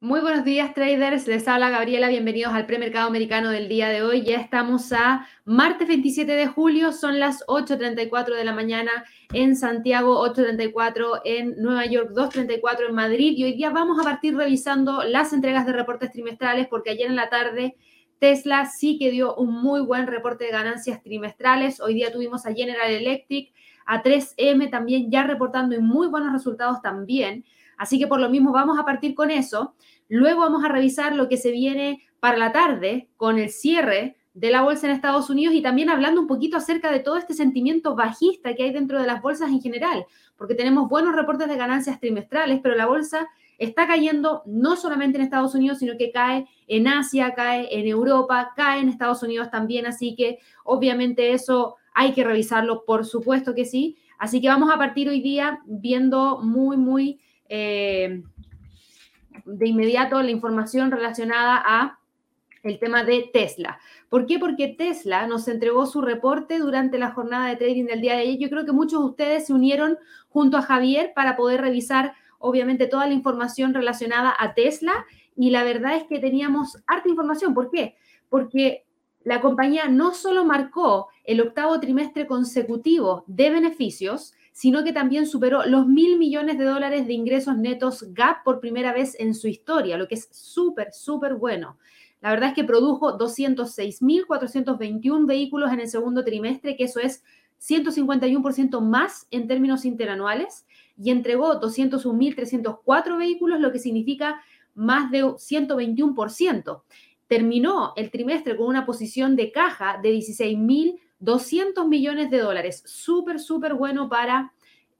Muy buenos días, traders. Les habla Gabriela. Bienvenidos al premercado americano del día de hoy. Ya estamos a martes 27 de julio. Son las 8.34 de la mañana en Santiago, 8.34 en Nueva York, 2.34 en Madrid. Y hoy día vamos a partir revisando las entregas de reportes trimestrales porque ayer en la tarde Tesla sí que dio un muy buen reporte de ganancias trimestrales. Hoy día tuvimos a General Electric, a 3M también ya reportando y muy buenos resultados también. Así que por lo mismo vamos a partir con eso. Luego vamos a revisar lo que se viene para la tarde con el cierre de la bolsa en Estados Unidos y también hablando un poquito acerca de todo este sentimiento bajista que hay dentro de las bolsas en general, porque tenemos buenos reportes de ganancias trimestrales, pero la bolsa está cayendo no solamente en Estados Unidos, sino que cae en Asia, cae en Europa, cae en Estados Unidos también, así que obviamente eso hay que revisarlo, por supuesto que sí. Así que vamos a partir hoy día viendo muy, muy eh, de inmediato la información relacionada a el tema de Tesla. ¿Por qué? Porque Tesla nos entregó su reporte durante la jornada de trading del día de ayer. Yo creo que muchos de ustedes se unieron junto a Javier para poder revisar, obviamente, toda la información relacionada a Tesla. Y la verdad es que teníamos harta información. ¿Por qué? Porque la compañía no solo marcó el octavo trimestre consecutivo de beneficios, sino que también superó los mil millones de dólares de ingresos netos GAP por primera vez en su historia, lo que es súper, súper bueno. La verdad es que produjo 206.421 vehículos en el segundo trimestre, que eso es 151% más en términos interanuales, y entregó 201.304 vehículos, lo que significa más de 121%. Terminó el trimestre con una posición de caja de 16.000 200 millones de dólares. Súper, súper bueno para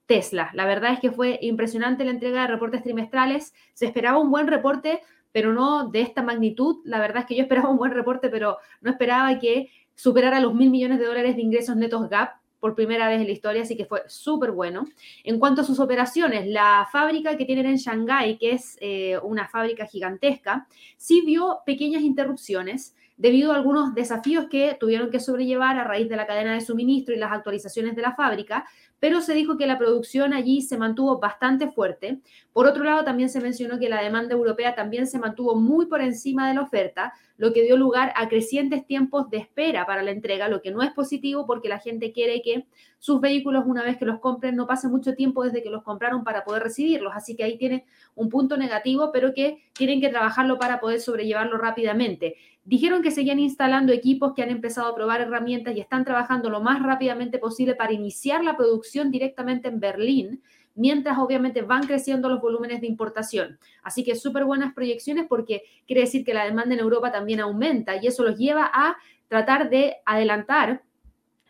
Tesla. La verdad es que fue impresionante la entrega de reportes trimestrales. Se esperaba un buen reporte, pero no de esta magnitud. La verdad es que yo esperaba un buen reporte, pero no esperaba que superara los mil millones de dólares de ingresos netos GAP por primera vez en la historia, así que fue súper bueno. En cuanto a sus operaciones, la fábrica que tienen en Shanghái, que es eh, una fábrica gigantesca, sí vio pequeñas interrupciones debido a algunos desafíos que tuvieron que sobrellevar a raíz de la cadena de suministro y las actualizaciones de la fábrica, pero se dijo que la producción allí se mantuvo bastante fuerte. Por otro lado, también se mencionó que la demanda europea también se mantuvo muy por encima de la oferta, lo que dio lugar a crecientes tiempos de espera para la entrega, lo que no es positivo porque la gente quiere que sus vehículos, una vez que los compren, no pase mucho tiempo desde que los compraron para poder recibirlos. Así que ahí tiene un punto negativo, pero que tienen que trabajarlo para poder sobrellevarlo rápidamente. Dijeron que seguían instalando equipos que han empezado a probar herramientas y están trabajando lo más rápidamente posible para iniciar la producción directamente en Berlín mientras obviamente van creciendo los volúmenes de importación. Así que súper buenas proyecciones porque quiere decir que la demanda en Europa también aumenta y eso los lleva a tratar de adelantar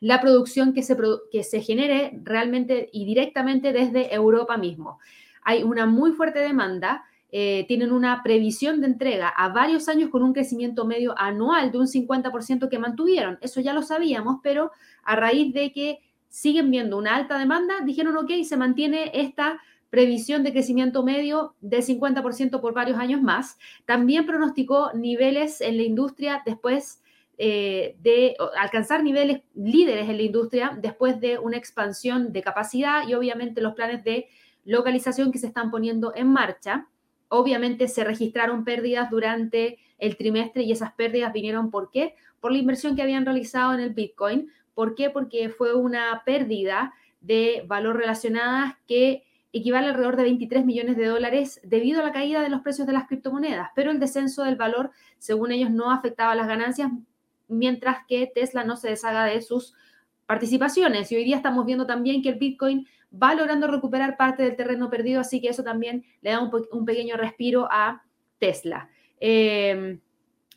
la producción que se, que se genere realmente y directamente desde Europa mismo. Hay una muy fuerte demanda. Eh, tienen una previsión de entrega a varios años con un crecimiento medio anual de un 50% que mantuvieron. Eso ya lo sabíamos, pero a raíz de que siguen viendo una alta demanda, dijeron, ok, se mantiene esta previsión de crecimiento medio de 50% por varios años más. También pronosticó niveles en la industria después eh, de alcanzar niveles líderes en la industria después de una expansión de capacidad y obviamente los planes de localización que se están poniendo en marcha. Obviamente se registraron pérdidas durante el trimestre y esas pérdidas vinieron ¿por qué? Por la inversión que habían realizado en el Bitcoin, ¿Por qué? Porque fue una pérdida de valor relacionadas que equivale alrededor de 23 millones de dólares debido a la caída de los precios de las criptomonedas, pero el descenso del valor, según ellos, no afectaba las ganancias, mientras que Tesla no se deshaga de sus participaciones. Y hoy día estamos viendo también que el Bitcoin va logrando recuperar parte del terreno perdido, así que eso también le da un, pequeño respiro a Tesla. Eh,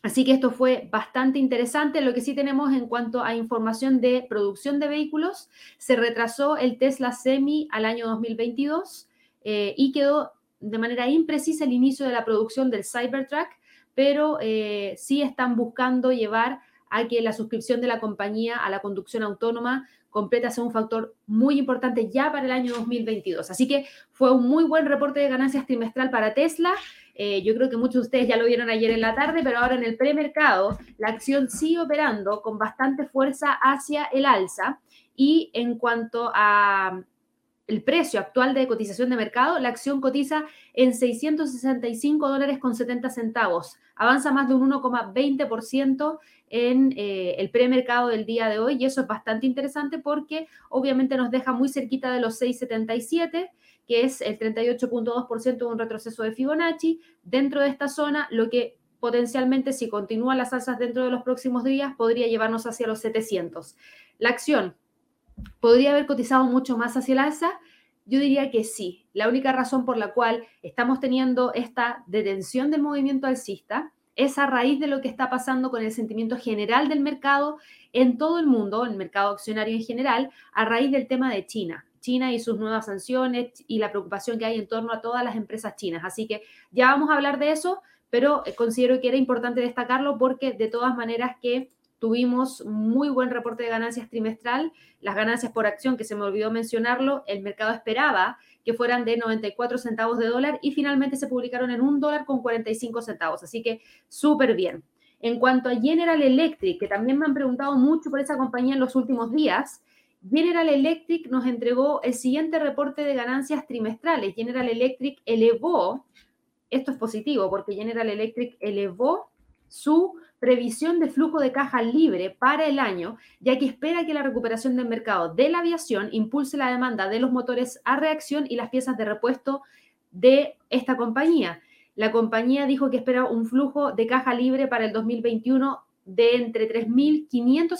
Así que esto fue bastante interesante. Lo que sí tenemos en cuanto a información de producción de vehículos, se retrasó el Tesla Semi al año 2022 eh, y quedó de manera imprecisa el inicio de la producción del Cybertruck, pero eh, sí están buscando llevar a que la suscripción de la compañía a la conducción autónoma completa sea un factor muy importante ya para el año 2022. Así que fue un muy buen reporte de ganancias trimestral para Tesla. Eh, yo creo que muchos de ustedes ya lo vieron ayer en la tarde, pero ahora en el premercado la acción sigue operando con bastante fuerza hacia el alza. Y en cuanto a el precio actual de cotización de mercado, la acción cotiza en 665 dólares con 70 centavos. Avanza más de un 1,20% en eh, el premercado del día de hoy y eso es bastante interesante porque obviamente nos deja muy cerquita de los 6,77 que es el 38.2% de un retroceso de Fibonacci. Dentro de esta zona, lo que potencialmente, si continúan las alzas dentro de los próximos días, podría llevarnos hacia los 700. La acción podría haber cotizado mucho más hacia el alza. Yo diría que sí. La única razón por la cual estamos teniendo esta detención del movimiento alcista es a raíz de lo que está pasando con el sentimiento general del mercado en todo el mundo, el mercado accionario en general, a raíz del tema de China. China y sus nuevas sanciones y la preocupación que hay en torno a todas las empresas chinas. Así que ya vamos a hablar de eso, pero eh, considero que era importante destacarlo porque de todas maneras que tuvimos muy buen reporte de ganancias trimestral, las ganancias por acción, que se me olvidó mencionarlo, el mercado esperaba que fueran de 94 centavos de dólar y finalmente se publicaron en un dólar con 45 centavos, así que súper bien. En cuanto a General Electric, que también me han preguntado mucho por esa compañía en los últimos días, General Electric nos entregó el siguiente reporte de ganancias trimestrales. General Electric elevó, esto es positivo porque General Electric elevó su previsión de flujo de caja libre para el año, ya que espera que la recuperación del mercado de la aviación impulse la demanda de los motores a reacción y las piezas de repuesto de esta compañía. La compañía dijo que espera un flujo de caja libre para el 2021 de entre 3.500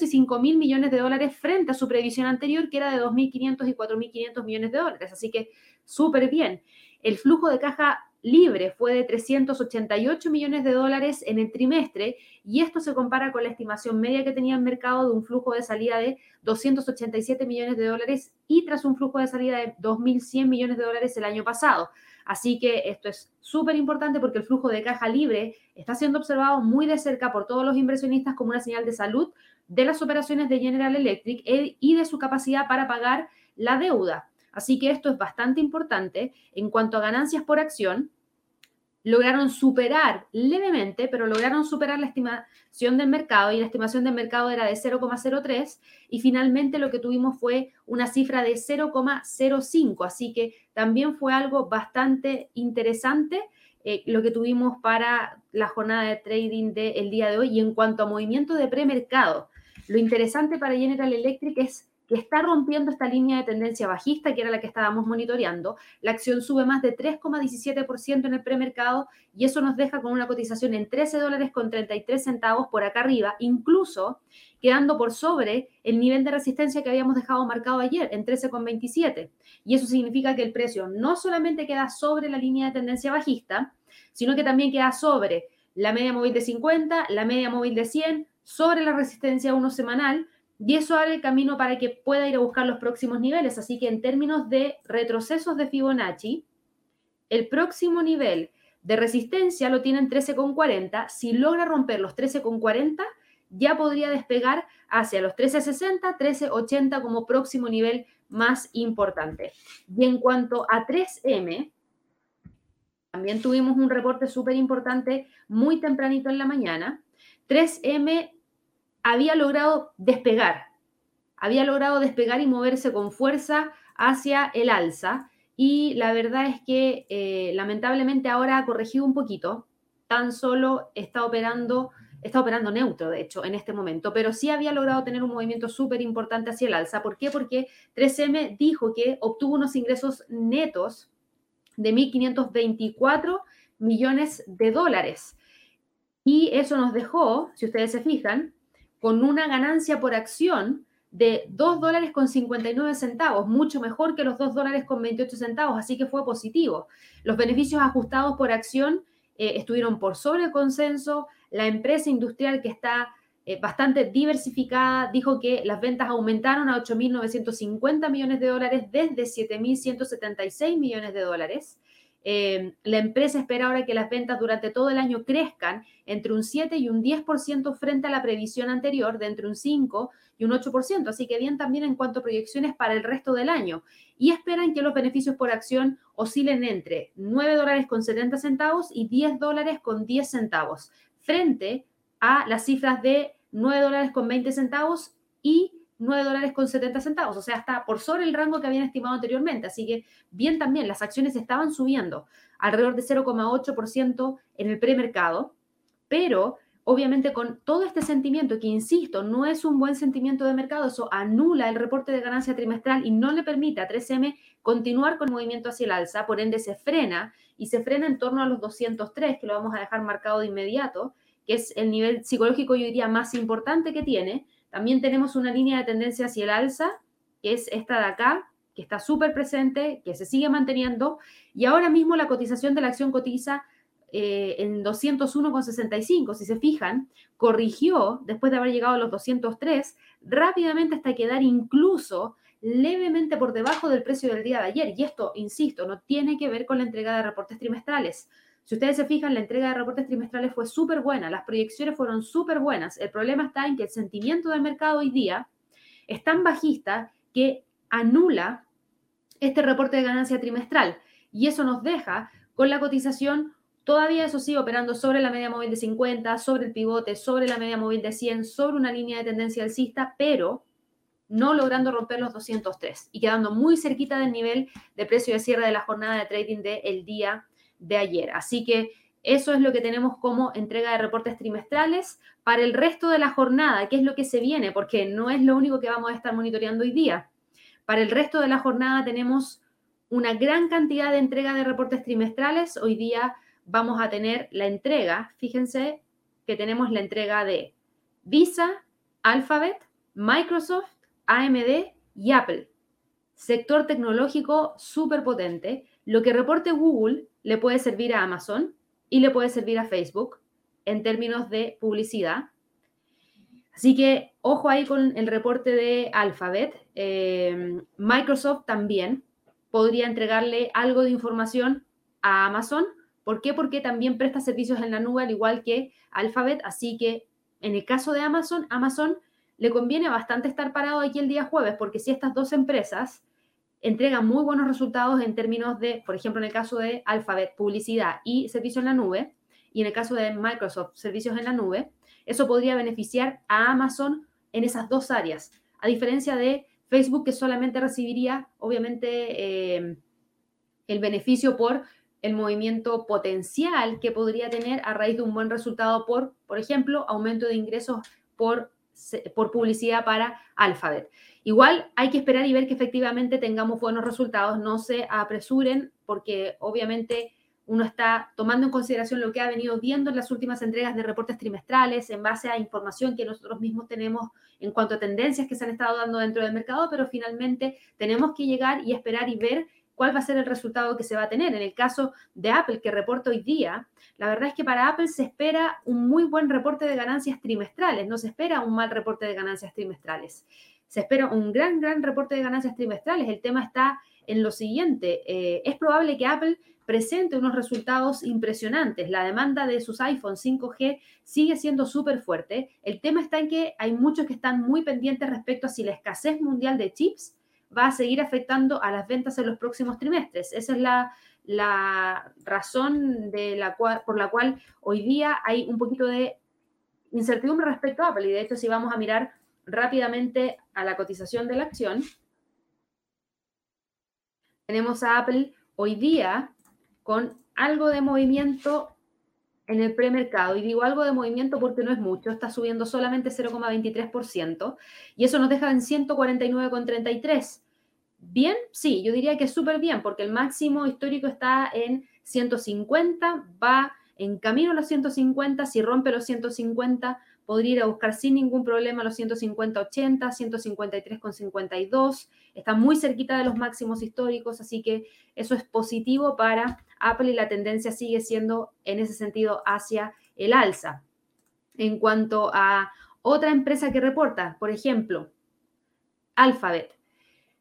y 5.000 millones de dólares frente a su previsión anterior, que era de 2.500 y 4.500 millones de dólares. Así que súper bien. El flujo de caja libre fue de 388 millones de dólares en el trimestre y esto se compara con la estimación media que tenía el mercado de un flujo de salida de 287 millones de dólares y tras un flujo de salida de 2.100 millones de dólares el año pasado. Así que esto es súper importante porque el flujo de caja libre está siendo observado muy de cerca por todos los inversionistas como una señal de salud de las operaciones de General Electric e, y de su capacidad para pagar la deuda. Así que esto es bastante importante. En cuanto a ganancias por acción, lograron superar levemente, pero lograron superar la estimación del mercado y la estimación del mercado era de 0,03 y finalmente lo que tuvimos fue una cifra de 0,05, así que también fue algo bastante interesante eh, lo que tuvimos para la jornada de trading del día de hoy y en cuanto a movimiento de premercado, lo interesante para General Electric es que está rompiendo esta línea de tendencia bajista, que era la que estábamos monitoreando. La acción sube más de 3,17% en el premercado y eso nos deja con una cotización en 13 dólares con 33 centavos por acá arriba, incluso quedando por sobre el nivel de resistencia que habíamos dejado marcado ayer en 13,27. Y eso significa que el precio no solamente queda sobre la línea de tendencia bajista, sino que también queda sobre la media móvil de 50, la media móvil de 100, sobre la resistencia 1 semanal, y eso abre el camino para que pueda ir a buscar los próximos niveles. Así que en términos de retrocesos de Fibonacci, el próximo nivel de resistencia lo tiene en 13,40. Si logra romper los 13,40, ya podría despegar hacia los 13,60, 13,80 como próximo nivel más importante. Y en cuanto a 3M, también tuvimos un reporte súper importante muy tempranito en la mañana. 3M había logrado despegar, había logrado despegar y moverse con fuerza hacia el alza. Y la verdad es que eh, lamentablemente ahora ha corregido un poquito, tan solo está operando, está operando neutro, de hecho, en este momento, pero sí había logrado tener un movimiento súper importante hacia el alza. ¿Por qué? Porque 3M dijo que obtuvo unos ingresos netos de 1.524 millones de dólares. Y eso nos dejó, si ustedes se fijan, con una ganancia por acción de 2 dólares con 59 centavos, mucho mejor que los 2 dólares con 28 centavos, así que fue positivo. Los beneficios ajustados por acción eh, estuvieron por sobre consenso. La empresa industrial que está eh, bastante diversificada dijo que las ventas aumentaron a 8.950 millones de dólares desde 7.176 millones de dólares. Eh, la empresa espera ahora que las ventas durante todo el año crezcan entre un 7 y un 10% frente a la previsión anterior de entre un 5 y un 8%, así que bien también en cuanto a proyecciones para el resto del año. Y esperan que los beneficios por acción oscilen entre 9 dólares con 70 centavos y 10 dólares con 10 centavos, frente a las cifras de 9 dólares con 20 centavos y 9 dólares con 70 centavos, o sea, está por sobre el rango que habían estimado anteriormente. Así que bien también, las acciones estaban subiendo alrededor de 0,8% en el premercado, pero obviamente con todo este sentimiento, que insisto, no es un buen sentimiento de mercado, eso anula el reporte de ganancia trimestral y no le permite a 3M continuar con el movimiento hacia el alza, por ende se frena y se frena en torno a los 203, que lo vamos a dejar marcado de inmediato, que es el nivel psicológico, yo diría, más importante que tiene. También tenemos una línea de tendencia hacia el alza, que es esta de acá, que está súper presente, que se sigue manteniendo, y ahora mismo la cotización de la acción cotiza eh, en 201,65, si se fijan, corrigió después de haber llegado a los 203 rápidamente hasta quedar incluso levemente por debajo del precio del día de ayer. Y esto, insisto, no tiene que ver con la entrega de reportes trimestrales. Si ustedes se fijan, la entrega de reportes trimestrales fue súper buena, las proyecciones fueron súper buenas. El problema está en que el sentimiento del mercado hoy día es tan bajista que anula este reporte de ganancia trimestral. Y eso nos deja con la cotización Todavía eso sigue operando sobre la media móvil de 50, sobre el pivote, sobre la media móvil de 100, sobre una línea de tendencia alcista, pero no logrando romper los 203 y quedando muy cerquita del nivel de precio de cierre de la jornada de trading del día de ayer. Así que eso es lo que tenemos como entrega de reportes trimestrales para el resto de la jornada, qué es lo que se viene, porque no es lo único que vamos a estar monitoreando hoy día. Para el resto de la jornada tenemos una gran cantidad de entrega de reportes trimestrales. Hoy día vamos a tener la entrega, fíjense que tenemos la entrega de Visa, Alphabet, Microsoft, AMD y Apple. Sector tecnológico súper potente. Lo que reporte Google le puede servir a Amazon y le puede servir a Facebook en términos de publicidad. Así que ojo ahí con el reporte de Alphabet. Eh, Microsoft también podría entregarle algo de información a Amazon ¿Por qué? Porque también presta servicios en la nube, al igual que Alphabet. Así que en el caso de Amazon, Amazon le conviene bastante estar parado aquí el día jueves, porque si estas dos empresas entregan muy buenos resultados en términos de, por ejemplo, en el caso de Alphabet, publicidad y servicios en la nube, y en el caso de Microsoft, servicios en la nube, eso podría beneficiar a Amazon en esas dos áreas, a diferencia de Facebook, que solamente recibiría, obviamente, eh, el beneficio por el movimiento potencial que podría tener a raíz de un buen resultado por, por ejemplo, aumento de ingresos por, por publicidad para Alphabet. Igual hay que esperar y ver que efectivamente tengamos buenos resultados, no se apresuren porque obviamente uno está tomando en consideración lo que ha venido viendo en las últimas entregas de reportes trimestrales en base a información que nosotros mismos tenemos en cuanto a tendencias que se han estado dando dentro del mercado, pero finalmente tenemos que llegar y esperar y ver cuál va a ser el resultado que se va a tener. En el caso de Apple, que reporta hoy día, la verdad es que para Apple se espera un muy buen reporte de ganancias trimestrales, no se espera un mal reporte de ganancias trimestrales. Se espera un gran, gran reporte de ganancias trimestrales. El tema está en lo siguiente. Eh, es probable que Apple presente unos resultados impresionantes. La demanda de sus iPhone 5G sigue siendo súper fuerte. El tema está en que hay muchos que están muy pendientes respecto a si la escasez mundial de chips va a seguir afectando a las ventas en los próximos trimestres. Esa es la, razón de la por la cual hoy día hay un poquito de incertidumbre respecto a Apple. Y de hecho, si vamos a mirar rápidamente a la cotización de la acción, tenemos a Apple hoy día con algo de movimiento en el premercado. Y digo algo de movimiento porque no es mucho, está subiendo solamente 0,23% y eso nos deja en 149,33. ¿Bien? Sí, yo diría que es súper bien porque el máximo histórico está en 150, va en camino a los 150, si rompe los 150 podría ir a buscar sin ningún problema los 150-80, 153,52, está muy cerquita de los máximos históricos, así que eso es positivo para Apple y la tendencia sigue siendo en ese sentido hacia el alza. En cuanto a otra empresa que reporta, por ejemplo, Alphabet,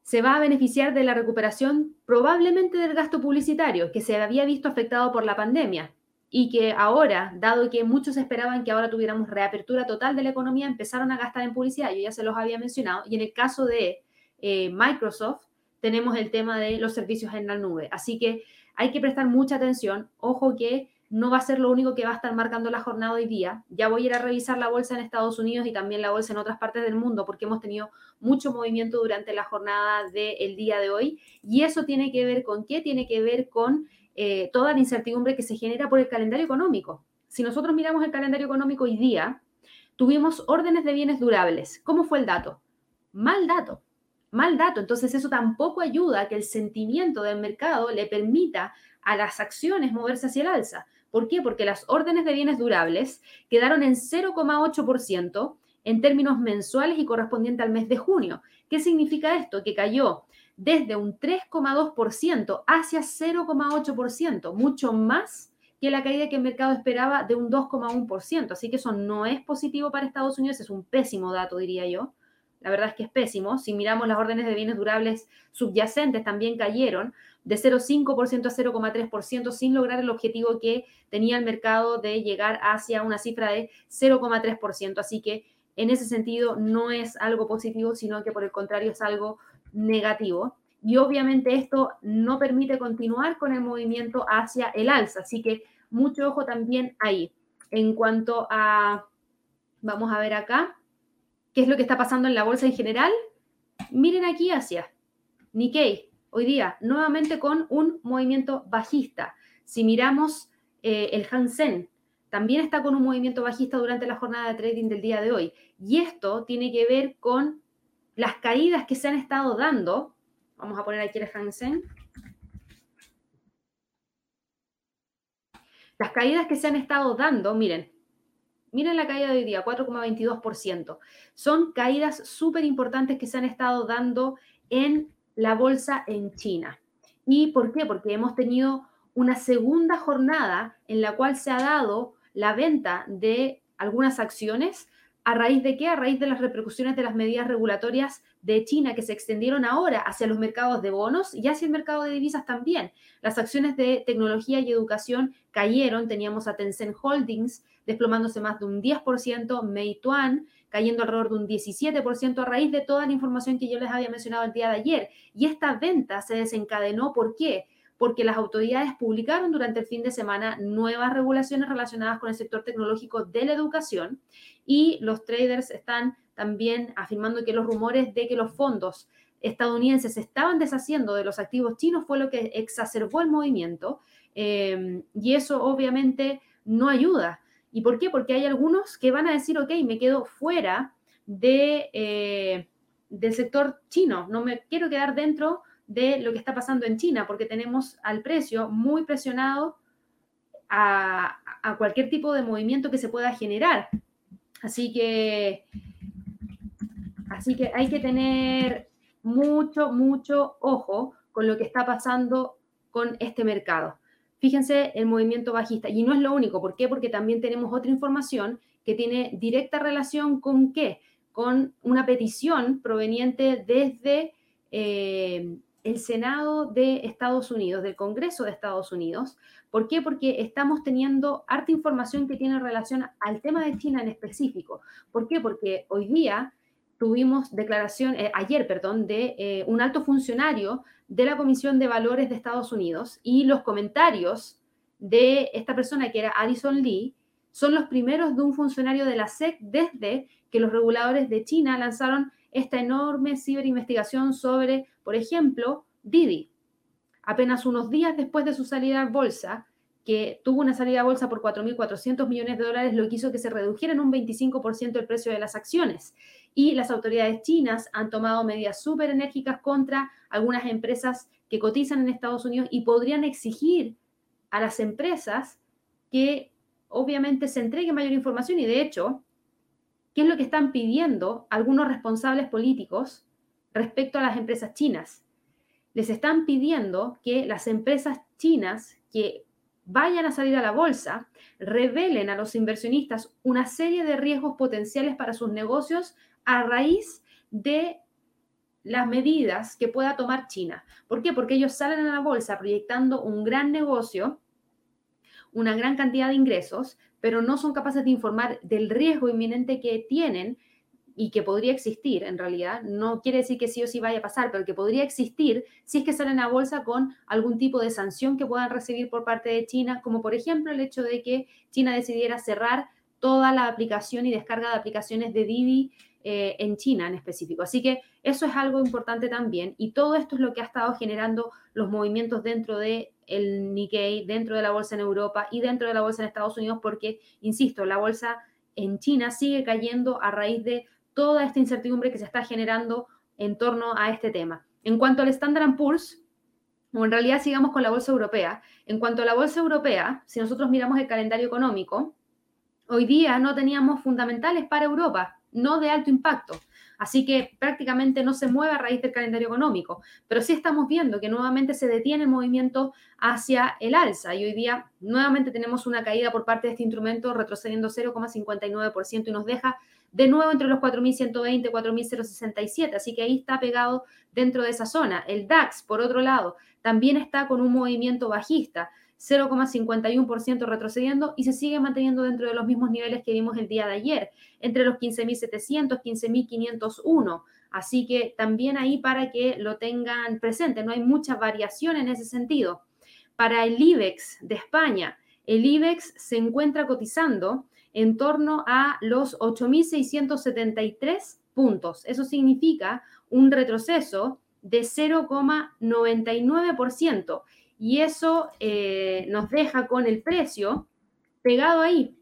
se va a beneficiar de la recuperación probablemente del gasto publicitario que se había visto afectado por la pandemia y que ahora, dado que muchos esperaban que ahora tuviéramos reapertura total de la economía, empezaron a gastar en publicidad. Yo ya se los había mencionado. Y en el caso de eh, Microsoft, tenemos el tema de los servicios en la nube. Así que hay que prestar mucha atención. Ojo que no va a ser lo único que va a estar marcando la jornada hoy día. Ya voy a ir a revisar la bolsa en Estados Unidos y también la bolsa en otras partes del mundo porque hemos tenido mucho movimiento durante la jornada del día de hoy. Y eso tiene que ver con qué? Tiene que ver con eh, toda la incertidumbre que se genera por el calendario económico. Si nosotros miramos el calendario económico hoy día, tuvimos órdenes de bienes durables. ¿Cómo fue el dato? Mal dato mal dato. Entonces eso tampoco ayuda a que el sentimiento del mercado le permita a las acciones moverse hacia el alza. ¿Por qué? Porque las órdenes de bienes durables quedaron en 0,8% en términos mensuales y correspondiente al mes de junio. ¿Qué significa esto? Que cayó desde un 3,2% hacia 0,8%, mucho más que la caída que el mercado esperaba de un 2,1%. Así que eso no es positivo para Estados Unidos, es un pésimo dato, diría yo la verdad es que es pésimo. Si miramos las órdenes de bienes durables subyacentes, también cayeron de 0,5% a 0,3% sin lograr el objetivo que tenía el mercado de llegar hacia una cifra de 0,3%. Así que en ese sentido no es algo positivo, sino que por el contrario es algo negativo. Y obviamente esto no permite continuar con el movimiento hacia el alza. Así que mucho ojo también ahí. En cuanto a, vamos a ver acá, qué es lo que está pasando en la bolsa en general, miren aquí hacia Nikkei, hoy día, nuevamente con un movimiento bajista. Si miramos eh, el Hansen, también está con un movimiento bajista durante la jornada de trading del día de hoy. Y esto tiene que ver con las caídas que se han estado dando. Vamos a poner aquí el Hansen. Las caídas que se han estado dando, miren, Miren la caída de hoy día, 4,22%. Son caídas súper importantes que se han estado dando en la bolsa en China. ¿Y por qué? Porque hemos tenido una segunda jornada en la cual se ha dado la venta de algunas acciones ¿A raíz de qué? A raíz de las repercusiones de las medidas regulatorias de China que se extendieron ahora hacia los mercados de bonos y hacia el mercado de divisas también. Las acciones de tecnología y educación cayeron. Teníamos a Tencent Holdings desplomándose más de un 10%, Meituan cayendo alrededor de un 17% a raíz de toda la información que yo les había mencionado el día de ayer. Y esta venta se desencadenó, ¿por qué? porque las autoridades publicaron durante el fin de semana nuevas regulaciones relacionadas con el sector tecnológico de la educación y los traders están también afirmando que los rumores de que los fondos estadounidenses estaban deshaciendo de los activos chinos fue lo que exacerbó el movimiento eh, y eso obviamente no ayuda. ¿Y por qué? Porque hay algunos que van a decir, ok, me quedo fuera de, eh, del sector chino, no me quiero quedar dentro de lo que está pasando en China, porque tenemos al precio muy presionado a, cualquier tipo de movimiento que se pueda generar. Así que, así que hay que tener mucho, mucho ojo con lo que está pasando con este mercado. Fíjense el movimiento bajista. Y no es lo único. ¿Por qué? Porque también tenemos otra información que tiene directa relación con qué? Con una petición proveniente desde eh, el Senado de Estados Unidos, del Congreso de Estados Unidos. ¿Por qué? Porque estamos teniendo harta información que tiene relación al tema de China en específico. ¿Por qué? Porque hoy día tuvimos declaración, eh, ayer, perdón, de eh, un alto funcionario de la Comisión de Valores de Estados Unidos y los comentarios de esta persona que era Addison Lee son los primeros de un funcionario de la SEC desde que los reguladores de China lanzaron esta enorme ciberinvestigación sobre, por ejemplo, Didi. Apenas unos días después de su salida a bolsa, que tuvo una salida a bolsa por 4.400 millones de dólares, lo que hizo que se redujera en un 25% el precio de las acciones. Y las autoridades chinas han tomado medidas súper enérgicas contra algunas empresas que cotizan en Estados Unidos y podrían exigir a las empresas que obviamente se entregue mayor información y de hecho qué es lo que están pidiendo algunos responsables políticos respecto a las empresas chinas. Les están pidiendo que las empresas chinas que vayan a salir a la bolsa revelen a los inversionistas una serie de riesgos potenciales para sus negocios a raíz de las medidas que pueda tomar China. ¿Por qué? Porque ellos salen a la bolsa proyectando un gran negocio, una gran cantidad de ingresos, pero no son capaces de informar del riesgo inminente que tienen y que podría existir en realidad, no quiere decir que sí o sí vaya a pasar, pero que podría existir si es que salen a bolsa con algún tipo de sanción que puedan recibir por parte de China, como por ejemplo el hecho de que China decidiera cerrar toda la aplicación y descarga de aplicaciones de Didi eh, en China en específico. Así que eso es algo importante también y todo esto es lo que ha estado generando los movimientos dentro de el Nikkei, dentro de la bolsa en Europa y dentro de la bolsa en Estados Unidos, porque, insisto, la bolsa en China sigue cayendo a raíz de toda esta incertidumbre que se está generando en torno a este tema. En cuanto al Standard Poor's, o en realidad sigamos con la bolsa europea, en cuanto a la bolsa europea, si nosotros miramos el calendario económico, hoy día no teníamos fundamentales para Europa, no de alto impacto. Así que prácticamente no se mueve a raíz del calendario económico, pero sí estamos viendo que nuevamente se detiene el movimiento hacia el alza y hoy día nuevamente tenemos una caída por parte de este instrumento retrocediendo 0,59% y nos deja de nuevo entre los 4.120 y 4.067, así que ahí está pegado dentro de esa zona. El DAX, por otro lado, también está con un movimiento bajista, 0,51% retrocediendo y se sigue manteniendo dentro de los mismos niveles que vimos el día de ayer, entre los 15.700, 15.501. Así que también ahí para que lo tengan presente, no hay mucha variación en ese sentido. Para el IBEX de España, el IBEX se encuentra cotizando en torno a los 8.673 puntos. Eso significa un retroceso de 0,99%. Y eso eh, nos deja con el precio pegado ahí,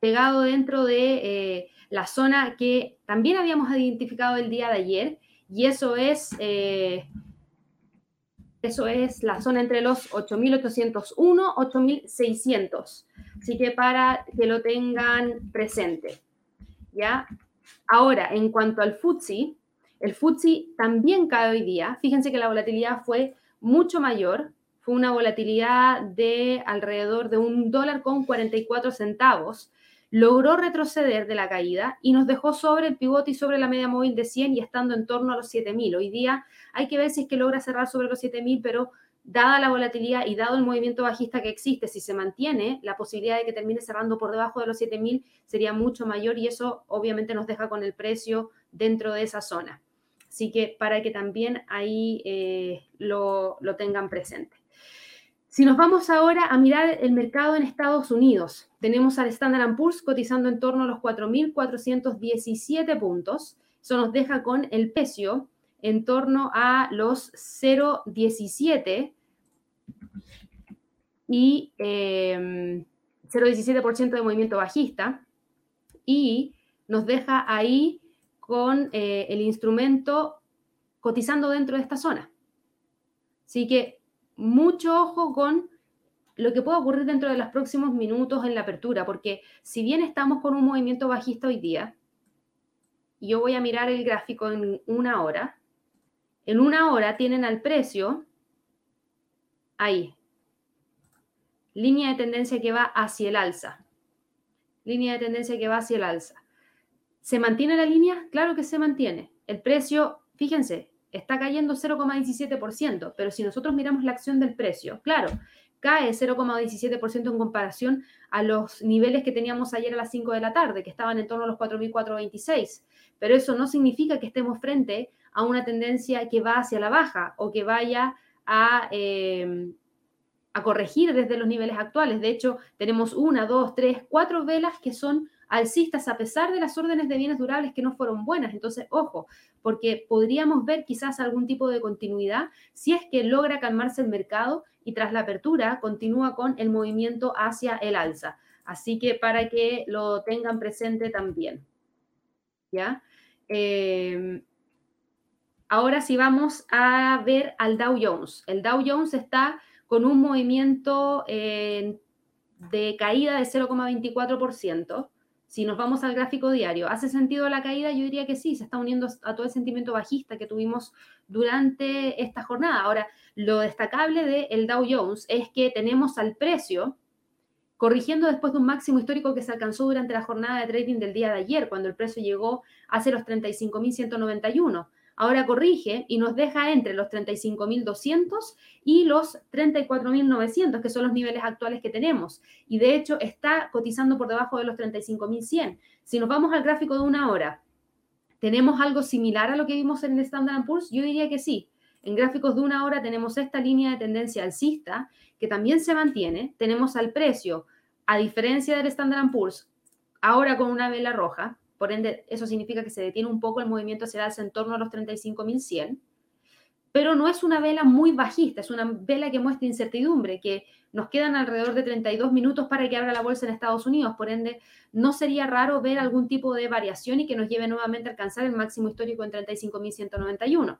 pegado dentro de eh, la zona que también habíamos identificado el día de ayer. Y eso es, eh, eso es la zona entre los 8.801, 8.600. Así que para que lo tengan presente. ¿Ya? Ahora, en cuanto al FTSE, el FTSE también cae hoy día. Fíjense que la volatilidad fue mucho mayor. Fue una volatilidad de alrededor de un dólar con 44 centavos. Logró retroceder de la caída y nos dejó sobre el pivote y sobre la media móvil de 100 y estando en torno a los 7000. Hoy día hay que ver si es que logra cerrar sobre los 7000, pero dada la volatilidad y dado el movimiento bajista que existe, si se mantiene, la posibilidad de que termine cerrando por debajo de los 7.000 sería mucho mayor y eso obviamente nos deja con el precio dentro de esa zona. Así que para que también ahí eh, lo, lo tengan presente. Si nos vamos ahora a mirar el mercado en Estados Unidos, tenemos al Standard Poor's cotizando en torno a los 4.417 puntos. Eso nos deja con el precio en torno a los 0,17 y 0,17% em, de movimiento bajista y nos deja ahí con eh, el instrumento cotizando dentro de esta zona. Así que mucho ojo con lo que pueda ocurrir dentro de los próximos minutos en la apertura, porque si bien estamos con un movimiento bajista hoy día, yo voy a mirar el gráfico en una hora, en una hora tienen al precio ahí. Línea de tendencia que va hacia el alza. Línea de tendencia que va hacia el alza. ¿Se mantiene la línea? Claro que se mantiene. El precio, fíjense, está cayendo 0,17%, pero si nosotros miramos la acción del precio, claro, cae 0,17% en comparación a los niveles que teníamos ayer a las 5 de la tarde, que estaban en torno a los 4.426. Pero eso no significa que estemos frente a una tendencia que va hacia la baja o que vaya a, eh, a corregir desde los niveles actuales. De hecho, tenemos una, dos, tres, cuatro velas que son alcistas a pesar de las órdenes de bienes durables que no fueron buenas. Entonces, ojo, porque podríamos ver quizás algún tipo de continuidad si es que logra calmarse el mercado y tras la apertura continúa con el movimiento hacia el alza. Así que para que lo tengan presente también. ¿Ya? Eh, Ahora sí vamos a ver al Dow Jones. El Dow Jones está con un movimiento eh, de caída de 0,24%. Si nos vamos al gráfico diario, ¿hace sentido la caída? Yo diría que sí, se está uniendo a todo el sentimiento bajista que tuvimos durante esta jornada. Ahora, lo destacable del Dow Jones es que tenemos al precio corrigiendo después de un máximo histórico que se alcanzó durante la jornada de trading del día de ayer, cuando el precio llegó hacia los 35.191 ahora corrige y nos deja entre los 35.200 y los 34.900, que son los niveles actuales que tenemos. Y de hecho está cotizando por debajo de los 35.100. Si nos vamos al gráfico de una hora, ¿Tenemos algo similar a lo que vimos en el Standard Poor's? Yo diría que sí. En gráficos de una hora tenemos esta línea de tendencia alcista que también se mantiene. Tenemos al precio, a diferencia del Standard Poor's, ahora con una vela roja. Por ende, eso significa que se detiene un poco el movimiento hacia el alza en torno a los 35.100 pero no es una vela muy bajista, es una vela que muestra incertidumbre, que nos quedan alrededor de 32 minutos para que abra la bolsa en Estados Unidos, por ende no sería raro ver algún tipo de variación y que nos lleve nuevamente a alcanzar el máximo histórico en 35.191.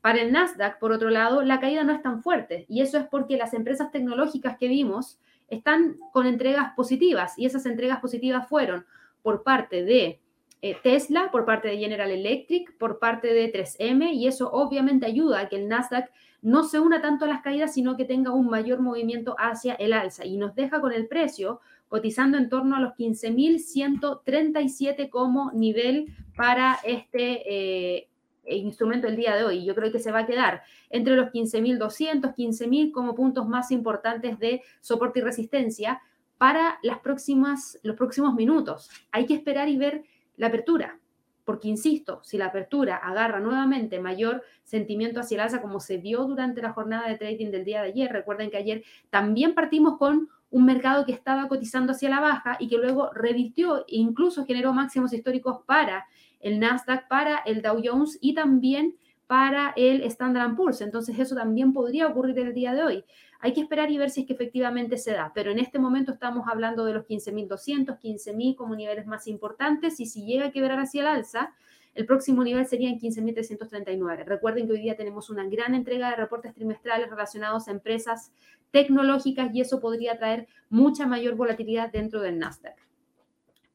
Para el Nasdaq, por otro lado, la caída no es tan fuerte y eso es porque las empresas tecnológicas que vimos están con entregas positivas y esas entregas positivas fueron por parte de eh, Tesla, por parte de General Electric, por parte de 3M, y eso obviamente ayuda a que el Nasdaq no se una tanto a las caídas, sino que tenga un mayor movimiento hacia el alza y nos deja con el precio cotizando en torno a los 15.137 como nivel para este eh, instrumento el día de hoy. Yo creo que se va a quedar entre los 15.200, 15.000 como puntos más importantes de soporte y resistencia para las próximas, los próximos minutos. Hay que esperar y ver la apertura, porque insisto, si la apertura agarra nuevamente mayor sentimiento hacia el alza como se vio durante la jornada de trading del día de ayer, recuerden que ayer también partimos con un mercado que estaba cotizando hacia la baja y que luego revirtió e incluso generó máximos históricos para el Nasdaq, para el Dow Jones y también para el Standard Poor's. Entonces eso también podría ocurrir el día de hoy. Hay que esperar y ver si es que efectivamente se da, pero en este momento estamos hablando de los 15.200, 15.000 como niveles más importantes y si llega a quebrar hacia el alza, el próximo nivel sería en 15.339. Recuerden que hoy día tenemos una gran entrega de reportes trimestrales relacionados a empresas tecnológicas y eso podría traer mucha mayor volatilidad dentro del Nasdaq.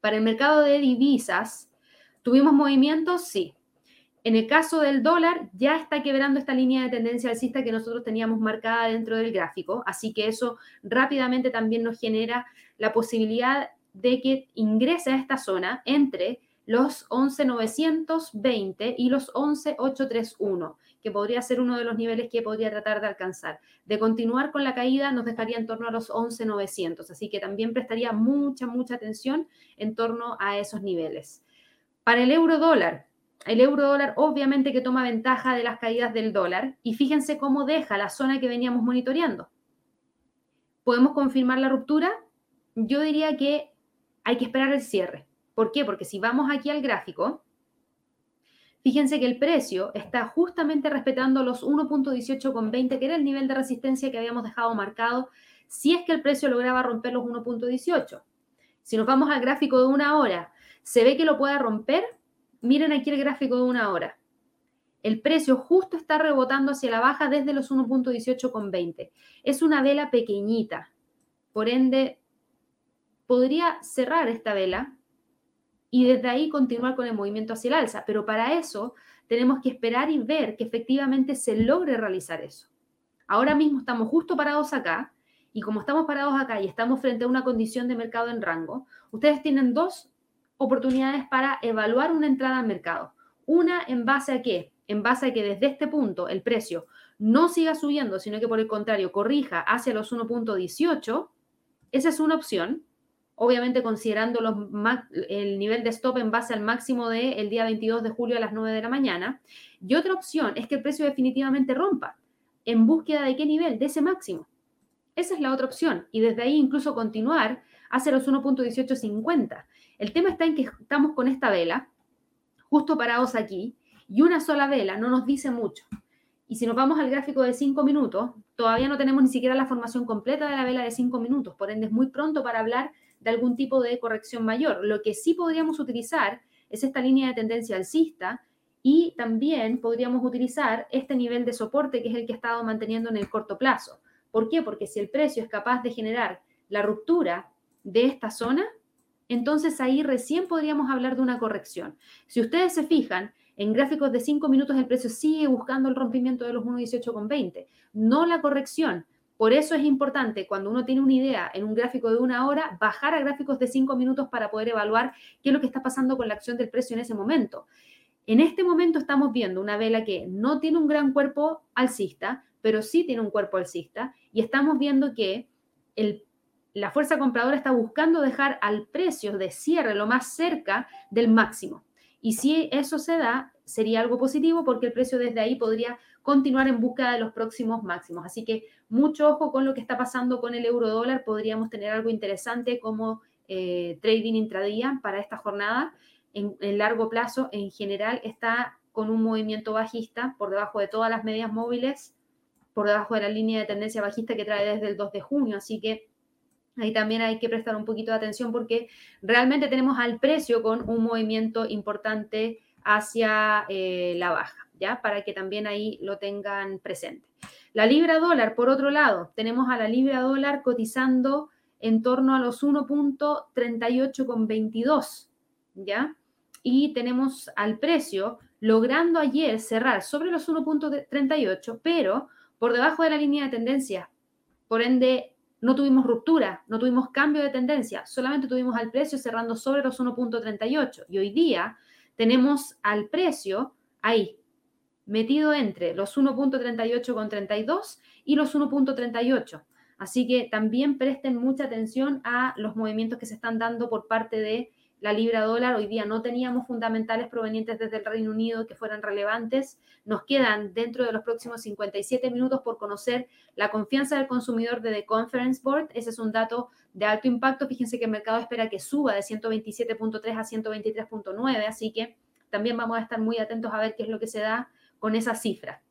Para el mercado de divisas, ¿tuvimos movimientos? Sí. En el caso del dólar, ya está quebrando esta línea de tendencia alcista que nosotros teníamos marcada dentro del gráfico, así que eso rápidamente también nos genera la posibilidad de que ingrese a esta zona entre los 11.920 y los 11.831, que podría ser uno de los niveles que podría tratar de alcanzar. De continuar con la caída nos dejaría en torno a los 11.900, así que también prestaría mucha, mucha atención en torno a esos niveles. Para el euro dólar, el euro dólar obviamente que toma ventaja de las caídas del dólar y fíjense cómo deja la zona que veníamos monitoreando. ¿Podemos confirmar la ruptura? Yo diría que hay que esperar el cierre. ¿Por qué? Porque si vamos aquí al gráfico, fíjense que el precio está justamente respetando los 1.18,20, que era el nivel de resistencia que habíamos dejado marcado, si es que el precio lograba romper los 1.18. Si nos vamos al gráfico de una hora, ¿se ve que lo pueda romper? Miren aquí el gráfico de una hora. El precio justo está rebotando hacia la baja desde los 1.18,20. Es una vela pequeñita. Por ende, podría cerrar esta vela y desde ahí continuar con el movimiento hacia el alza. Pero para eso tenemos que esperar y ver que efectivamente se logre realizar eso. Ahora mismo estamos justo parados acá y como estamos parados acá y estamos frente a una condición de mercado en rango, ustedes tienen dos oportunidades para evaluar una entrada al mercado. Una en base a qué? En base a que desde este punto el precio no siga subiendo, sino que por el contrario corrija hacia los 1.18. Esa es una opción. Obviamente considerando los, el nivel de stop en base al máximo del día 22 de julio a las 9 de la mañana. Y otra opción es que el precio definitivamente rompa. ¿En búsqueda de qué nivel? De ese máximo. Esa es la otra opción. Y desde ahí incluso continuar hacia los 1.1850. El tema está en que estamos con esta vela, justo parados aquí, y una sola vela no nos dice mucho. Y si nos vamos al gráfico de 5 minutos, todavía no tenemos ni siquiera la formación completa de la vela de 5 minutos, por ende es muy pronto para hablar de algún tipo de corrección mayor. Lo que sí podríamos utilizar es esta línea de tendencia alcista y también podríamos utilizar este nivel de soporte que es el que ha estado manteniendo en el corto plazo. ¿Por qué? Porque si el precio es capaz de generar la ruptura de esta zona, entonces ahí recién podríamos hablar de una corrección. Si ustedes se fijan, en gráficos de 5 minutos el precio sigue buscando el rompimiento de los 1.18,20, no la corrección. Por eso es importante cuando uno tiene una idea en un gráfico de una hora, bajar a gráficos de 5 minutos para poder evaluar qué es lo que está pasando con la acción del precio en ese momento. En este momento estamos viendo una vela que no tiene un gran cuerpo alcista, pero sí tiene un cuerpo alcista y estamos viendo que el la fuerza compradora está buscando dejar al precio de cierre lo más cerca del máximo. Y si eso se da, sería algo positivo porque el precio desde ahí podría continuar en busca de los próximos máximos. Así que mucho ojo con lo que está pasando con el euro dólar. Podríamos tener algo interesante como eh, trading intradía para esta jornada. En, en, largo plazo, en general, está con un movimiento bajista por debajo de todas las medias móviles, por debajo de la línea de tendencia bajista que trae desde el 2 de junio. Así que ahí también hay que prestar un poquito de atención porque realmente tenemos al precio con un movimiento importante hacia eh, la baja, ¿ya? Para que también ahí lo tengan presente. La libra dólar, por otro lado, tenemos a la libra dólar cotizando en torno a los 1.38,22, ¿ya? Y tenemos al precio logrando ayer cerrar sobre los 1.38, pero por debajo de la línea de tendencia. Por ende, no tuvimos ruptura, no tuvimos cambio de tendencia, solamente tuvimos al precio cerrando sobre los 1.38. Y hoy día tenemos al precio ahí, metido entre los 1.38 con 32 y los 1.38. Así que también presten mucha atención a los movimientos que se están dando por parte de la libra dólar. Hoy día no teníamos fundamentales provenientes desde el Reino Unido que fueran relevantes. Nos quedan dentro de los próximos 57 minutos por conocer la confianza del consumidor de The Conference Board. Ese es un dato de alto impacto. Fíjense que el mercado espera que suba de 127.3 a 123.9, así que también vamos a estar muy atentos a ver qué es lo que se da con esa cifra.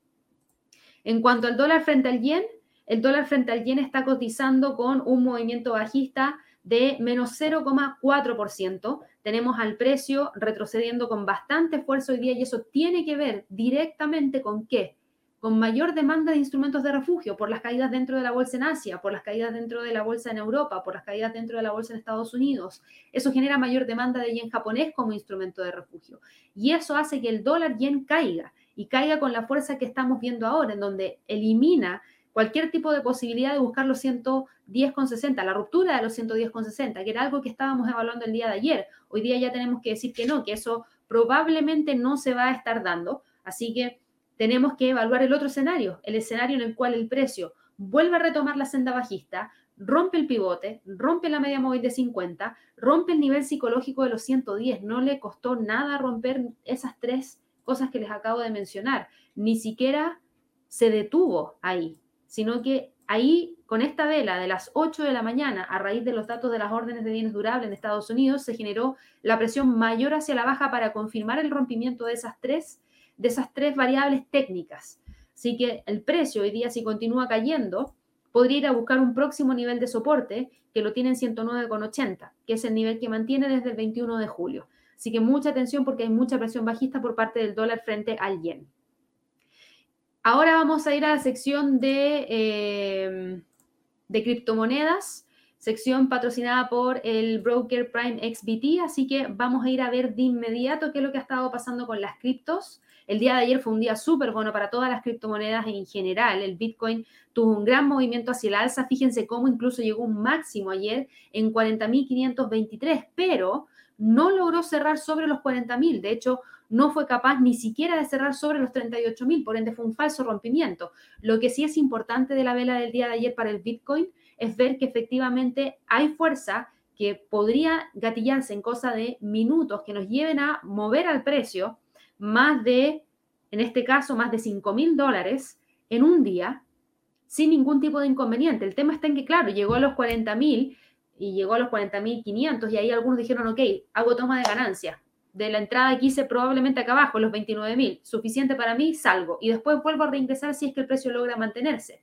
En cuanto al dólar frente al yen, el dólar frente al yen está cotizando con un movimiento bajista de menos 0,4%. Tenemos al precio retrocediendo con bastante esfuerzo hoy día y eso tiene que ver directamente con qué? Con mayor demanda de instrumentos de refugio por las caídas dentro de la bolsa en Asia, por las caídas dentro de la bolsa en Europa, por las caídas dentro de la bolsa en Estados Unidos. Eso genera mayor demanda de yen japonés como instrumento de refugio. Y eso hace que el dólar yen caiga y caiga con la fuerza que estamos viendo ahora, en donde elimina cualquier tipo de posibilidad de buscar los 110,60, la ruptura de los 110,60, que era algo que estábamos evaluando el día de ayer. Hoy día ya tenemos que decir que no, que eso probablemente no se va a estar dando. Así que tenemos que evaluar el otro escenario, el escenario en el cual el precio vuelve a retomar la senda bajista, rompe el pivote, rompe la media móvil de 50, rompe el nivel psicológico de los 110. No le costó nada romper esas tres cosas que les acabo de mencionar. Ni siquiera se detuvo ahí sino que ahí, con esta vela de las 8 de la mañana, a raíz de los datos de las órdenes de bienes durables en Estados Unidos, se generó la presión mayor hacia la baja para confirmar el rompimiento de esas tres, de esas tres variables técnicas. Así que el precio hoy día, si continúa cayendo, podría ir a buscar un próximo nivel de soporte que lo tiene en 109,80, que es el nivel que mantiene desde el 21 de julio. Así que mucha atención porque hay mucha presión bajista por parte del dólar frente al yen. Ahora vamos a ir a la sección de, em, de criptomonedas, sección patrocinada por el broker Prime XBT, así que vamos a ir a ver de inmediato qué es lo que ha estado pasando con las criptos. El día de ayer fue un día súper bueno para todas las criptomonedas en general. El Bitcoin tuvo un gran movimiento hacia el alza. Fíjense cómo incluso llegó un máximo ayer en 40.523, pero no logró cerrar sobre los 40.000. De hecho, no fue capaz ni siquiera de cerrar sobre los 38.000, por ende fue un falso rompimiento. Lo que sí es importante de la vela del día de ayer para el Bitcoin es ver que efectivamente hay fuerza que podría gatillarse en cosa de minutos que nos lleven a mover al precio más de, en este caso, más de 5 mil dólares en un día sin ningún tipo de inconveniente. El tema está en que, claro, llegó a los 40 mil y llegó a los 40.500 y ahí algunos dijeron, ok, hago toma de ganancia de la entrada que hice probablemente acá abajo, los 29.000, suficiente para mí, salgo y después vuelvo a reingresar si es que el precio logra mantenerse.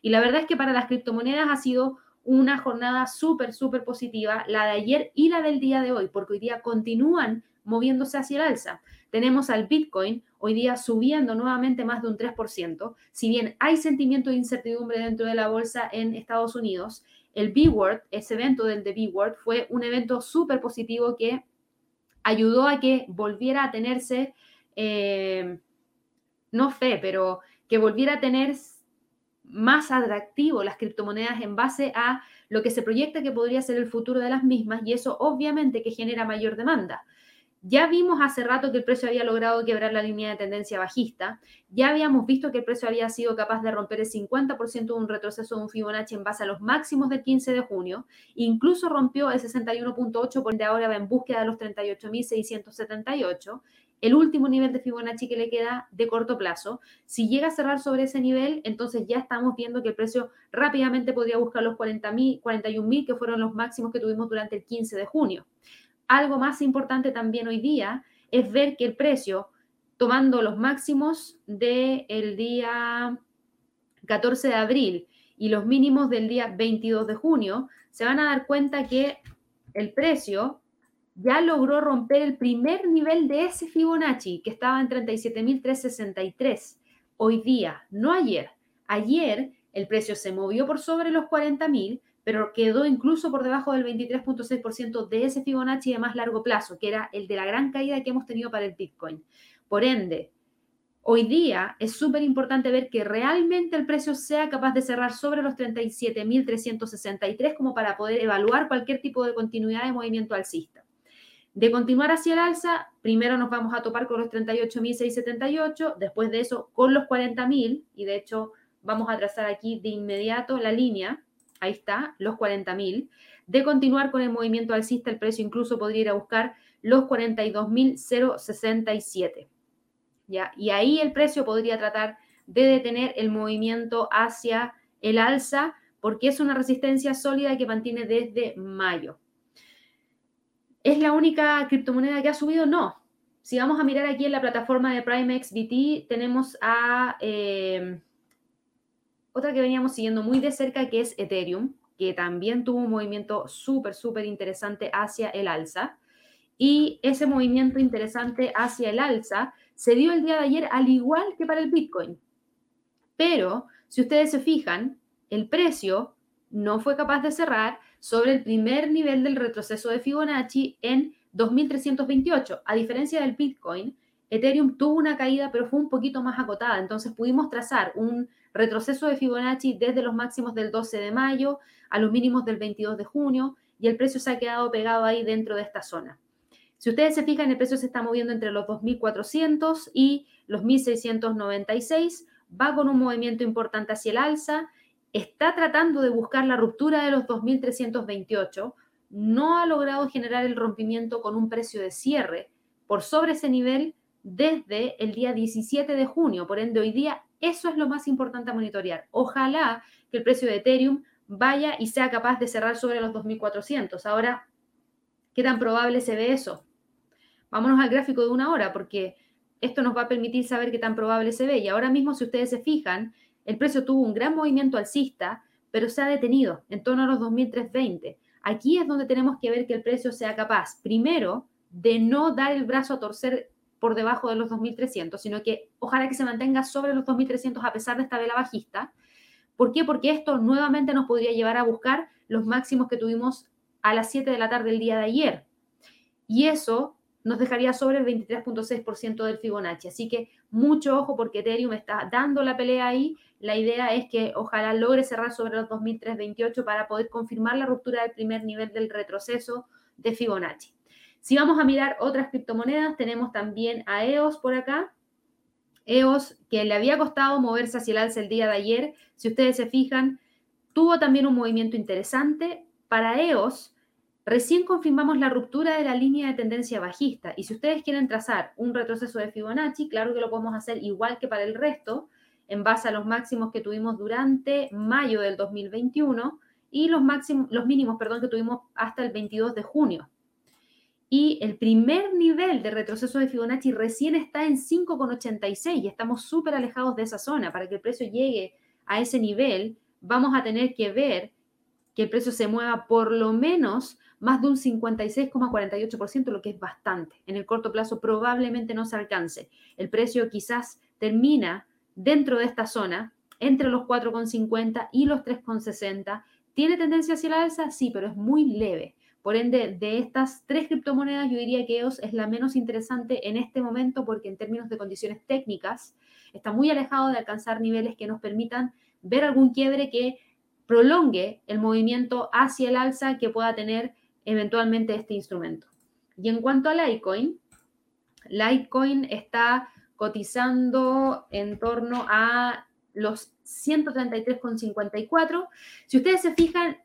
Y la verdad es que para las criptomonedas ha sido una jornada súper, súper positiva, la de ayer y la del día de hoy, porque hoy día continúan moviéndose hacia el alza. Tenemos al Bitcoin hoy día subiendo nuevamente más de un 3%. Si bien hay sentimiento de incertidumbre dentro de la bolsa en Estados Unidos, el B-Word, ese evento del de B-Word, fue un evento súper positivo que ayudó a que volviera a tenerse, eh, no fe, pero que volviera a tener más atractivo las criptomonedas en base a lo que se proyecta que podría ser el futuro de las mismas y eso obviamente que genera mayor demanda. Ya vimos hace rato que el precio había logrado quebrar la línea de tendencia bajista. Ya habíamos visto que el precio había sido capaz de romper el 50% de un retroceso de un Fibonacci en base a los máximos del 15 de junio. Incluso rompió el 61.8, por donde ahora va en búsqueda de los 38.678 el último nivel de Fibonacci que le queda de corto plazo. Si llega a cerrar sobre ese nivel, entonces ya estamos viendo que el precio rápidamente podría buscar los 40.000, 41.000 que fueron los máximos que tuvimos durante el 15 de junio. Algo más importante también hoy día es ver que el precio, tomando los máximos del día 14 de abril y los mínimos del día 22 de junio, se van a dar cuenta que el precio ya logró romper el primer nivel de ese Fibonacci, que estaba en 37.363 hoy día, no ayer. Ayer el precio se movió por sobre los 40.000, pero quedó incluso por debajo del 23.6% de ese Fibonacci de más largo plazo, que era el de la gran caída que hemos tenido para el Bitcoin. Por ende, hoy día es súper importante ver que realmente el precio sea capaz de cerrar sobre los 37.363 como para poder evaluar cualquier tipo de continuidad de movimiento alcista. De continuar hacia el alza, primero nos vamos a topar con los 38.678, después de eso con los 40.000, y de hecho vamos a trazar aquí de inmediato la línea, ahí está, los 40.000. De continuar con el movimiento alcista, el precio incluso podría ir a buscar los 42.067. ¿ya? Y ahí el precio podría tratar de detener el movimiento hacia el alza, porque es una resistencia sólida que mantiene desde mayo. ¿Es la única criptomoneda que ha subido? No. Si vamos a mirar aquí en la plataforma de PrimeXBT, tenemos a eh, otra que veníamos siguiendo muy de cerca, que es Ethereum, que también tuvo un movimiento súper, súper interesante hacia el alza. Y ese movimiento interesante hacia el alza se dio el día de ayer al igual que para el Bitcoin. Pero, si ustedes se fijan, el precio no fue capaz de cerrar sobre el primer nivel del retroceso de Fibonacci en 2328. A diferencia del Bitcoin, Ethereum tuvo una caída, pero fue un poquito más acotada. Entonces pudimos trazar un retroceso de Fibonacci desde los máximos del 12 de mayo a los mínimos del 22 de junio y el precio se ha quedado pegado ahí dentro de esta zona. Si ustedes se fijan, el precio se está moviendo entre los 2.400 y los 1.696, va con un movimiento importante hacia el alza está tratando de buscar la ruptura de los 2.328, no ha logrado generar el rompimiento con un precio de cierre por sobre ese nivel desde el día 17 de junio. Por ende, hoy día eso es lo más importante a monitorear. Ojalá que el precio de Ethereum vaya y sea capaz de cerrar sobre los 2.400. Ahora, ¿qué tan probable se ve eso? Vámonos al gráfico de una hora, porque esto nos va a permitir saber qué tan probable se ve. Y ahora mismo, si ustedes se fijan, el precio tuvo un gran movimiento alcista, pero se ha detenido en torno a los 2.320. Aquí es donde tenemos que ver que el precio sea capaz, primero, de no dar el brazo a torcer por debajo de los 2.300, sino que ojalá que se mantenga sobre los 2.300 a pesar de esta vela bajista. ¿Por qué? Porque esto nuevamente nos podría llevar a buscar los máximos que tuvimos a las 7 de la tarde del día de ayer. Y eso nos dejaría sobre el 23.6% del Fibonacci. Así que mucho ojo porque Ethereum está dando la pelea ahí. La idea es que ojalá logre cerrar sobre los 2.328 para poder confirmar la ruptura del primer nivel del retroceso de Fibonacci. Si vamos a mirar otras criptomonedas, tenemos también a EOS por acá. EOS, que le había costado moverse hacia el alza el día de ayer, si ustedes se fijan, tuvo también un movimiento interesante. Para EOS, Recién confirmamos la ruptura de la línea de tendencia bajista y si ustedes quieren trazar un retroceso de Fibonacci, claro que lo podemos hacer igual que para el resto, en base a los máximos que tuvimos durante mayo del 2021 y los, máximos, los mínimos perdón, que tuvimos hasta el 22 de junio. Y el primer nivel de retroceso de Fibonacci recién está en 5,86 y estamos súper alejados de esa zona. Para que el precio llegue a ese nivel, vamos a tener que ver que el precio se mueva por lo menos más de un 56,48%, lo que es bastante. En el corto plazo probablemente no se alcance. El precio quizás termina dentro de esta zona, entre los 4,50 y los 3,60. ¿Tiene tendencia hacia la alza? Sí, pero es muy leve. Por ende, de estas tres criptomonedas, yo diría que EOS es la menos interesante en este momento porque en términos de condiciones técnicas está muy alejado de alcanzar niveles que nos permitan ver algún quiebre que prolongue el movimiento hacia el alza que pueda tener eventualmente este instrumento. Y en cuanto al Litecoin, Litecoin está cotizando en torno a los 133,54. Si ustedes se fijan,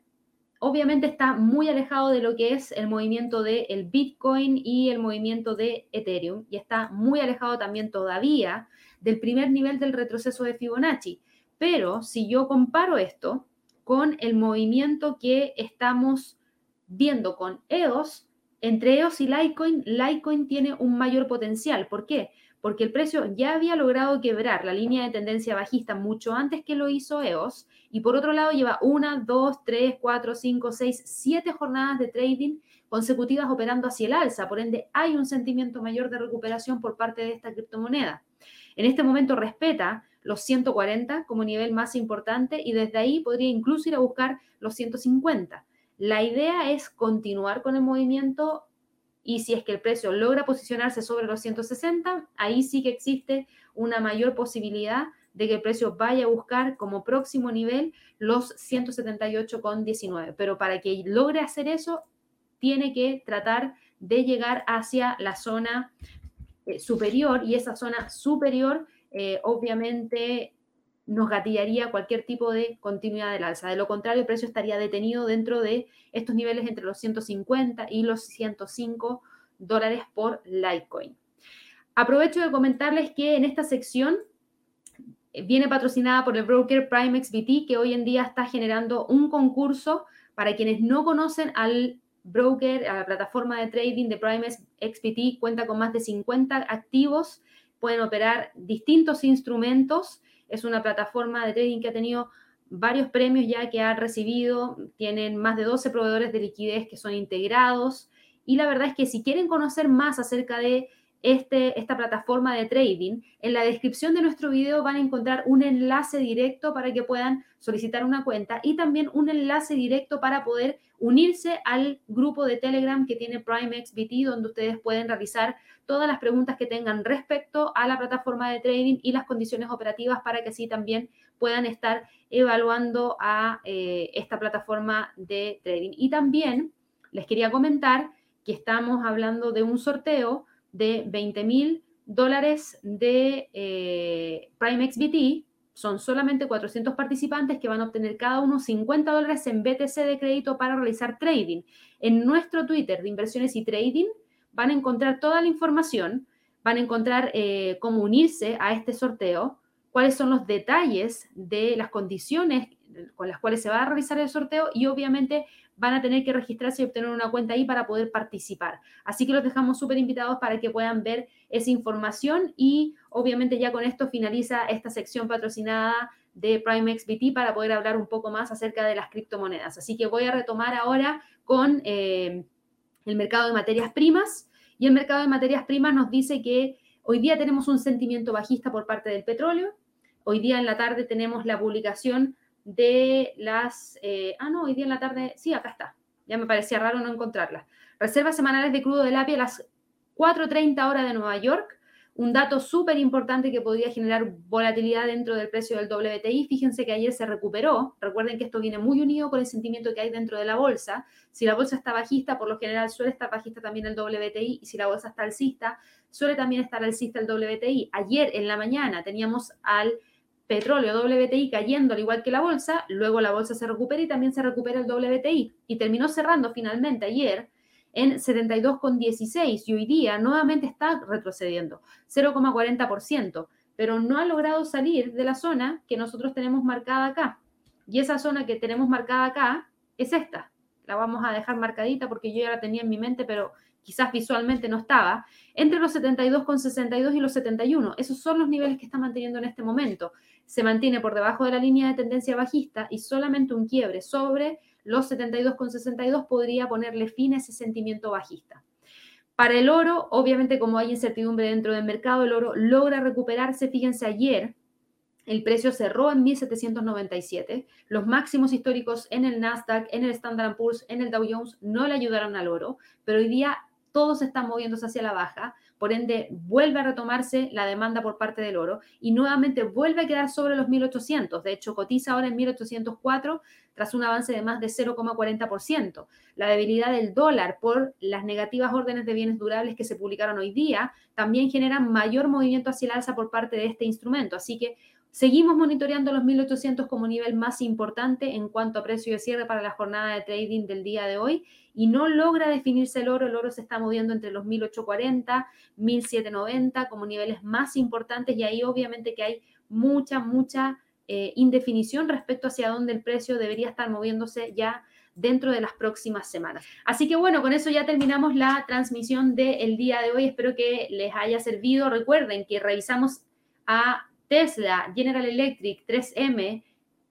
obviamente está muy alejado de lo que es el movimiento del Bitcoin y el movimiento de Ethereum y está muy alejado también todavía del primer nivel del retroceso de Fibonacci. Pero si yo comparo esto con el movimiento que estamos viendo con EOS, entre EOS y Litecoin, Litecoin tiene un mayor potencial. ¿Por qué? Porque el precio ya había logrado quebrar la línea de tendencia bajista mucho antes que lo hizo EOS. Y por otro lado, lleva una, dos, tres, cuatro, cinco, seis, siete jornadas de trading consecutivas operando hacia el alza. Por ende, hay un sentimiento mayor de recuperación por parte de esta criptomoneda. En este momento respeta los 140 como nivel más importante y desde ahí podría incluso ir a buscar los 150. La idea es continuar con el movimiento y si es que el precio logra posicionarse sobre los 160, ahí sí que existe una mayor posibilidad de que el precio vaya a buscar como próximo nivel los 178,19. Pero para que logre hacer eso, tiene que tratar de llegar hacia la zona eh, superior y esa zona superior eh, obviamente nos gatillaría cualquier tipo de continuidad del alza. De lo contrario, el precio estaría detenido dentro de estos niveles entre los 150 y los 105 dólares por Litecoin. Aprovecho de comentarles que en esta sección eh, viene patrocinada por el broker PrimeXBT, que hoy en día está generando un concurso para quienes no conocen al broker, a la plataforma de trading de PrimeXBT, cuenta con más de 50 activos, pueden operar distintos instrumentos es una plataforma de trading que ha tenido varios premios ya que ha recibido, tienen más de 12 proveedores de liquidez que son integrados y la verdad es que si quieren conocer más acerca de este, esta plataforma de trading, en la descripción de nuestro video van a encontrar un enlace directo para que puedan solicitar una cuenta y también un enlace directo para poder unirse al grupo de Telegram que tiene PrimeXBT, donde ustedes pueden realizar todas las preguntas que tengan respecto a la plataforma de trading y las condiciones operativas para que así también puedan estar evaluando a eh, esta plataforma de trading. Y también les quería comentar que estamos hablando de un sorteo de 20 mil dólares de eh, PrimeXBT. Son solamente 400 participantes que van a obtener cada uno 50 dólares en BTC de crédito para realizar trading. En nuestro Twitter de inversiones y trading van a encontrar toda la información, van a encontrar eh, cómo unirse a este sorteo, cuáles son los detalles de las condiciones con las cuales se va a realizar el sorteo y obviamente van a tener que registrarse y obtener una cuenta ahí para poder participar. Así que los dejamos súper invitados para que puedan ver esa información y obviamente ya con esto finaliza esta sección patrocinada de PrimeXBT para poder hablar un poco más acerca de las criptomonedas. Así que voy a retomar ahora con eh, el mercado de materias primas y el mercado de materias primas nos dice que hoy día tenemos un sentimiento bajista por parte del petróleo. Hoy día en la tarde tenemos la publicación de las... Eh, ah, no, hoy día en la tarde, sí, acá está. Ya me parecía raro no encontrarla. Reservas semanales de crudo de apia a las 4.30 horas de Nueva York. Un dato súper importante que podría generar volatilidad dentro del precio del WTI. Fíjense que ayer se recuperó. Recuerden que esto viene muy unido con el sentimiento que hay dentro de la bolsa. Si la bolsa está bajista, por lo general suele estar bajista también el WTI. Y si la bolsa está alcista, suele también estar alcista el WTI. Ayer en la mañana teníamos al petróleo WTI cayendo al igual que la bolsa, luego la bolsa se recupera y también se recupera el WTI y terminó cerrando finalmente ayer en 72,16 y hoy día nuevamente está retrocediendo 0,40%, pero no ha logrado salir de la zona que nosotros tenemos marcada acá. Y esa zona que tenemos marcada acá es esta. La vamos a dejar marcadita porque yo ya la tenía en mi mente, pero quizás visualmente no estaba, entre los 72,62 y los 71. Esos son los niveles que está manteniendo en este momento se mantiene por debajo de la línea de tendencia bajista y solamente un quiebre sobre los 72,62 podría ponerle fin a ese sentimiento bajista. Para el oro, obviamente como hay incertidumbre dentro del mercado, el oro logra recuperarse. Fíjense, ayer el precio cerró en 1797. Los máximos históricos en el Nasdaq, en el Standard Poor's, en el Dow Jones no le ayudaron al oro, pero hoy día todos están moviéndose hacia la baja por ende vuelve a retomarse la demanda por parte del oro y nuevamente vuelve a quedar sobre los 1800. De hecho, cotiza ahora en 1804 tras un avance de más de 0,40%. La debilidad del dólar por las negativas órdenes de bienes durables que se publicaron hoy día también generan mayor movimiento hacia el alza por parte de este instrumento. Así que Seguimos monitoreando los 1800 como nivel más importante en cuanto a precio de cierre para la jornada de trading del día de hoy y no logra definirse el oro. El oro se está moviendo entre los 1840, 1790 como niveles más importantes y ahí obviamente que hay mucha, mucha eh, indefinición respecto hacia dónde el precio debería estar moviéndose ya dentro de las próximas semanas. Así que bueno, con eso ya terminamos la transmisión del día de hoy. Espero que les haya servido. Recuerden que revisamos a Tesla, General Electric, 3M,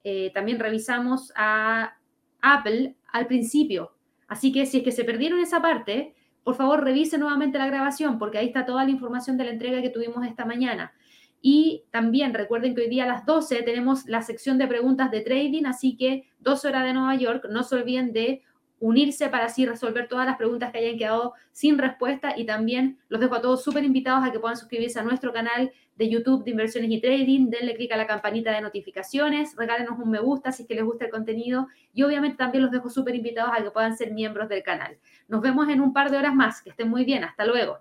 eh, también revisamos a Apple al principio. Así que si es que se perdieron esa parte, por favor revise nuevamente la grabación porque ahí está toda la información de la entrega que tuvimos esta mañana. Y también recuerden que hoy día a las 12 tenemos la sección de preguntas de trading, así que 12 horas de Nueva York, no se olviden de unirse para así resolver todas las preguntas que hayan quedado sin respuesta y también los dejo a todos súper invitados a que puedan suscribirse a nuestro canal de YouTube de inversiones y trading, denle clic a la campanita de notificaciones, regálenos un me gusta si es que les gusta el contenido y obviamente también los dejo súper invitados a que puedan ser miembros del canal. Nos vemos en un par de horas más, que estén muy bien, hasta luego.